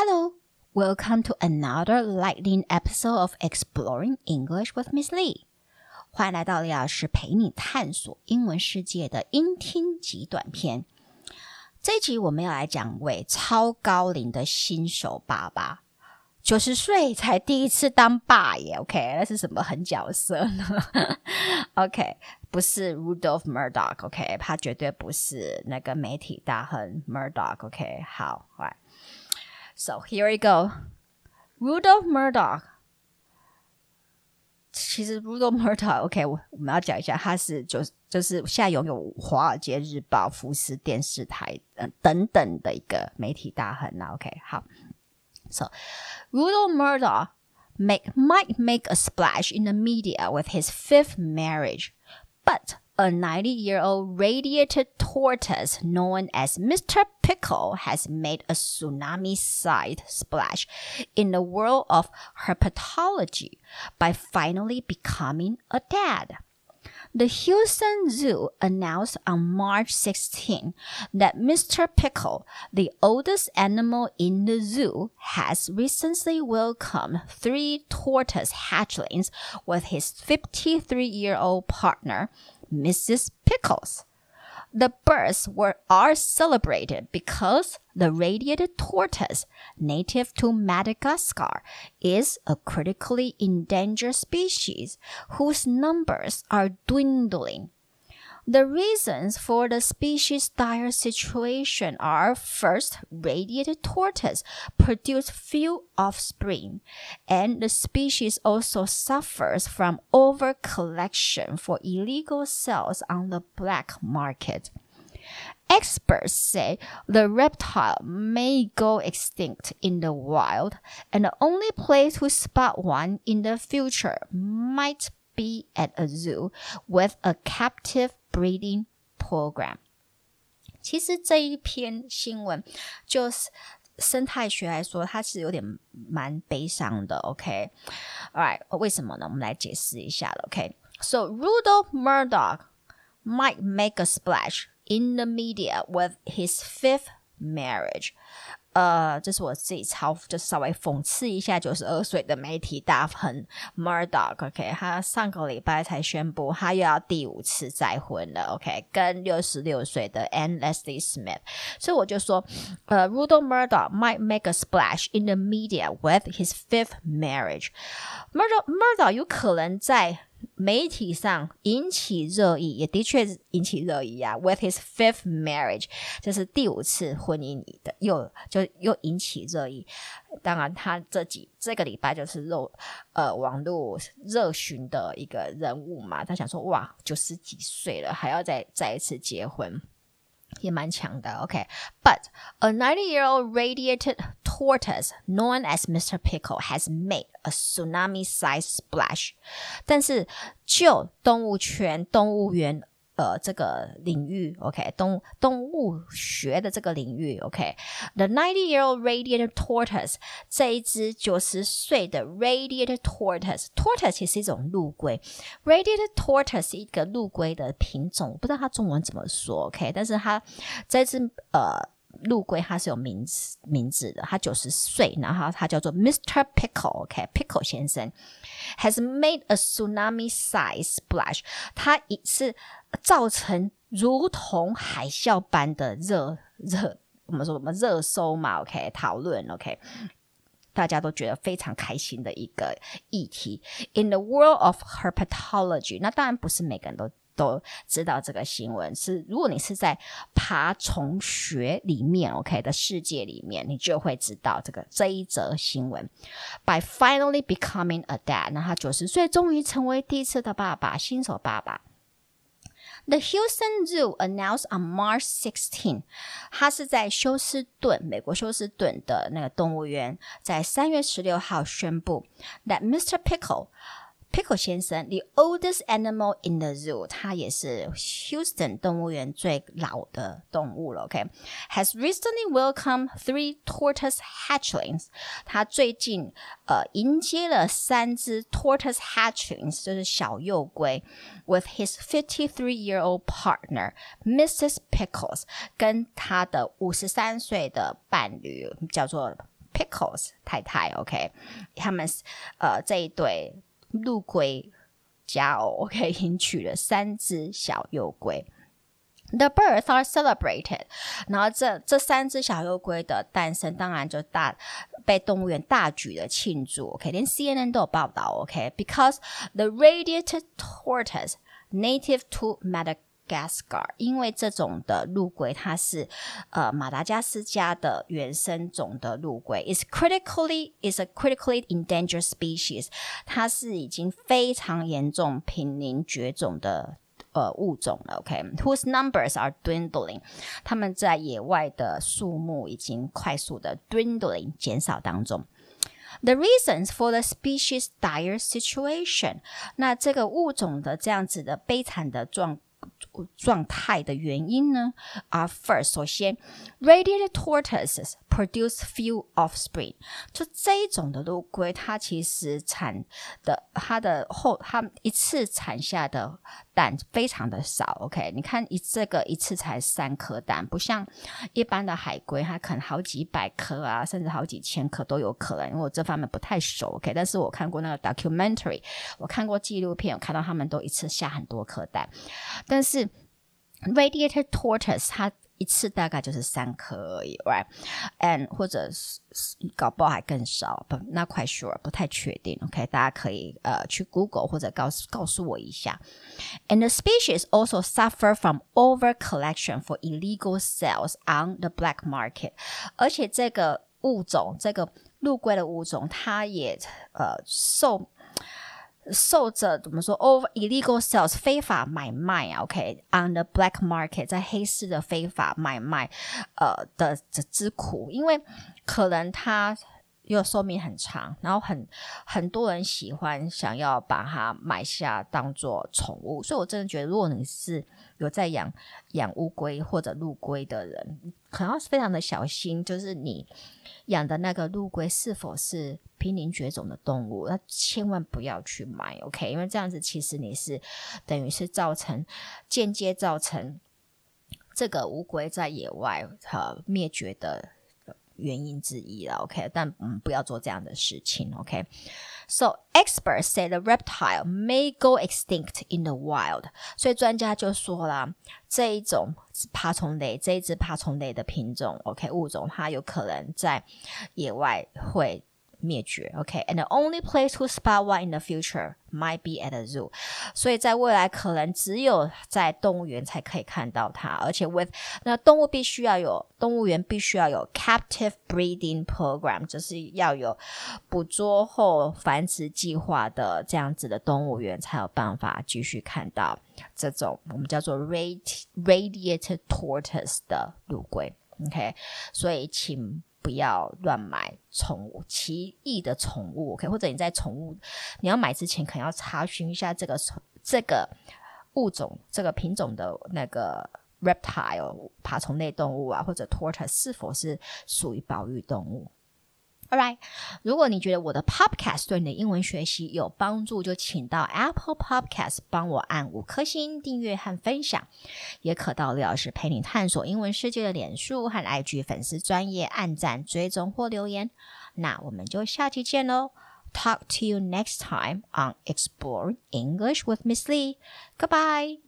Hello, welcome to another lightning episode of Exploring English with Miss Lee。欢迎来到李老师陪你探索英文世界的英听级短片。这一集我们要来讲位超高龄的新手爸爸，九十岁才第一次当爸耶。OK，那是什么狠角色呢？OK，不是 Rudolph Murdoch。OK，他绝对不是那个媒体大亨 Murdoch。OK，好，来。So here we go. Rudolph Murdoch。其实 Rudolph Murdoch，OK，、okay, 我我们要讲一下，他是就就是现在拥有《华尔街日报》、福斯电视台、呃、等等的一个媒体大亨呐。OK，好。So Rudolph Murdoch make might make a splash in the media with his fifth marriage, but a ninety-year-old radiated tortoise known as Mr. Pickle has made a tsunami-sized splash in the world of herpetology by finally becoming a dad. The Houston Zoo announced on March 16 that Mr. Pickle, the oldest animal in the zoo, has recently welcomed three tortoise hatchlings with his 53-year-old partner, Mrs. Pickles. The birds were are celebrated because the radiated tortoise, native to Madagascar, is a critically endangered species whose numbers are dwindling the reasons for the species' dire situation are first, radiated tortoise produce few offspring, and the species also suffers from over collection for illegal sales on the black market. Experts say the reptile may go extinct in the wild, and the only place to spot one in the future might be at a zoo with a captive breeding program。其实这一篇新闻就是生态学来说，它是有点蛮悲伤的。OK，Alright，、okay? 为什么呢？我们来解释一下了。OK，So、okay? Rudolph Murdoch might make a splash in the media with his fifth marriage。 呃，这是我自己超，就稍微讽刺一下，九十二岁的媒体大亨 Murdoch，OK，他上个礼拜才宣布他又要第五次再婚了，OK，跟六十六岁的 Leslie Smith 所以我就说，呃，Rudolph Murdoch might make a splash in the media with his fifth marriage。Murdoch Murdoch 有可能在。媒体上引起热议，也的确引起热议啊。With his fifth marriage，这是第五次婚姻里的，又就又引起热议。当然，他这几这个礼拜就是热呃网络热寻的一个人物嘛。他想说，哇，九十几岁了，还要再再一次结婚。也蛮强的，OK，but、okay. a ninety-year-old radiated tortoise known as Mr. Pickle has made a tsunami-sized splash。但是就动物圈、动物园。 呃，这个领域，OK，动动物学的这个领域，OK，The ninety-year-old radiated tortoise，这一只九十岁的 radiated tortoise，tortoise 其实是一种陆龟，radiated tortoise 是一个陆龟的品种，我不知道它中文怎么说，OK，但是它这只呃。陆龟它是有名字名字的，他九十岁，然后他叫做 Mr. Pickle，OK，Pickle、先生 has made a tsunami-sized splash，他也是造成如同海啸般的热热，我们说什么热搜嘛，OK，讨论，OK，大家都觉得非常开心的一个议题。In the world of herpetology，那当然不是每个人都。都知道这个新闻是，如果你是在爬虫学里面，OK 的世界里面，你就会知道这个这一则新闻。By finally becoming a dad，那他九十岁终于成为第一次的爸爸，新手爸爸。The Houston Zoo announced on March 16，他是在休斯顿，美国休斯顿的那个动物园，在三月十六号宣布，that Mr. Pickle。Pickle 先生，the oldest animal in the zoo，它也是 Houston 动物园最老的动物了。OK，has、okay? recently welcomed three tortoise hatchlings。他最近呃迎接了三只 tortoise hatchlings，就是小幼龟，with his fifty-three-year-old partner Mrs. Pickles，跟他的五十三岁的伴侣叫做。 Pickles 太太，OK，他们呃这一对 陆龟佳偶，OK，迎娶了三只小幼龟。The births are celebrated，然后这这三只小幼龟的诞生，当然就大被动物园大举的庆祝，OK，连 CNN 都有报道，OK，because the radiated tortoise native to Madagascar， Gaskar，因为这种的陆龟它是呃马达加斯加的原生种的陆龟，is critically is a critically endangered species，它是已经非常严重濒临绝种的。呃，物种了，OK，whose、numbers are dwindling，他们在野外的数目已经快速的 dwindling 减少当中。The reasons for the species dire situation，那这个物种的这样子的悲惨的状。状态的原因呢啊，first 首先，radiated tortoises produce few offspring。就这一种的陆龟，它其实产的它的后，它一次产下的蛋非常的少。OK，你看一这个一次才三颗蛋，不像一般的海龟，它可能好几百颗啊，甚至好几千颗都有可能。因为我这方面不太熟，OK，但是我看过那个 documentary，我看过纪录片，我看到他们都一次下很多颗蛋，但是。Radiated tortoise，它一次大概就是三颗而已，right？And 或者是搞不好还更少，不，not quite sure，不太确定。OK，大家可以呃去 Google 或者告诉告诉我一下。And the species also suffer from over collection for illegal sales on the black market。而且这个物种，这个陆龟的物种，它也呃受。 受着怎么说？over illegal sales 非法买卖啊，OK，on、the black market 在黑市的非法买卖，呃的这之苦，因为可能他又寿命很长，然后很很多人喜欢想要把它买下当做宠物，所以我真的觉得，如果你是有在养养乌龟或者陆龟的人，可能要非常的小心，就是你养的那个陆龟是否是。濒临绝种的动物，那千万不要去买，OK？因为这样子其实你是等于是造成间接造成这个乌龟在野外呃灭绝的原因之一了，OK？但嗯，不要做这样的事情，OK？So experts say the reptile may go extinct in the wild。所以专家就说啦，这一种爬虫类，这一只爬虫类的品种，OK？物种它有可能在野外会。灭绝，OK，and、okay? the only place to spot one in the future might be at a zoo，所以在未来可能只有在动物园才可以看到它，而且 with 那动物必须要有动物园必须要有 captive breeding program，就是要有捕捉后繁殖计划的这样子的动物园才有办法继续看到这种我们叫做 radi radiated tortoise 的陆龟，OK，所以请。 不要乱买宠物奇异的宠物，OK？或者你在宠物你要买之前，可能要查询一下这个这个物种、这个品种的那个 reptile 爬虫类动物啊，或者 tortoise 是否是属于保育动物。Alright，如果你觉得我的 Podcast 对你的英文学习有帮助，就请到 Apple Podcast 帮我按五颗星订阅和分享，也可到刘老师陪你探索英文世界的脸书和 IG 粉丝专业按赞追踪或留言。那我们就下期见喽！Talk to you next time on Exploring English with Miss Lee. Goodbye.